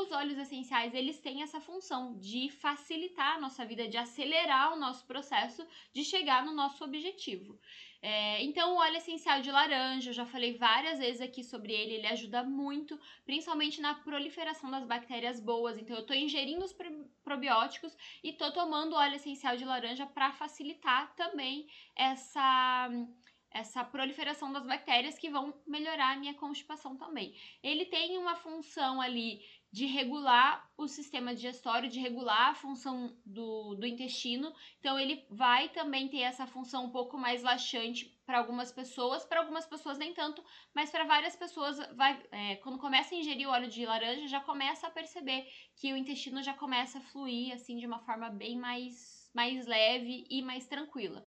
os óleos essenciais, eles têm essa função de facilitar a nossa vida, de acelerar o nosso processo de chegar no nosso objetivo. É, então, o óleo essencial de laranja, eu já falei várias vezes aqui sobre ele, ele ajuda muito, principalmente na proliferação das bactérias boas. Então, eu estou ingerindo os probióticos e estou tomando óleo essencial de laranja para facilitar também essa essa proliferação das bactérias que vão melhorar a minha constipação também. Ele tem uma função ali de regular o sistema digestório, de regular a função do, do intestino. Então, ele vai também ter essa função um pouco mais laxante para algumas pessoas, para algumas pessoas nem tanto, mas para várias pessoas, vai, é, quando começa a ingerir o óleo de laranja, já começa a perceber que o intestino já começa a fluir assim de uma forma bem mais, mais leve e mais tranquila.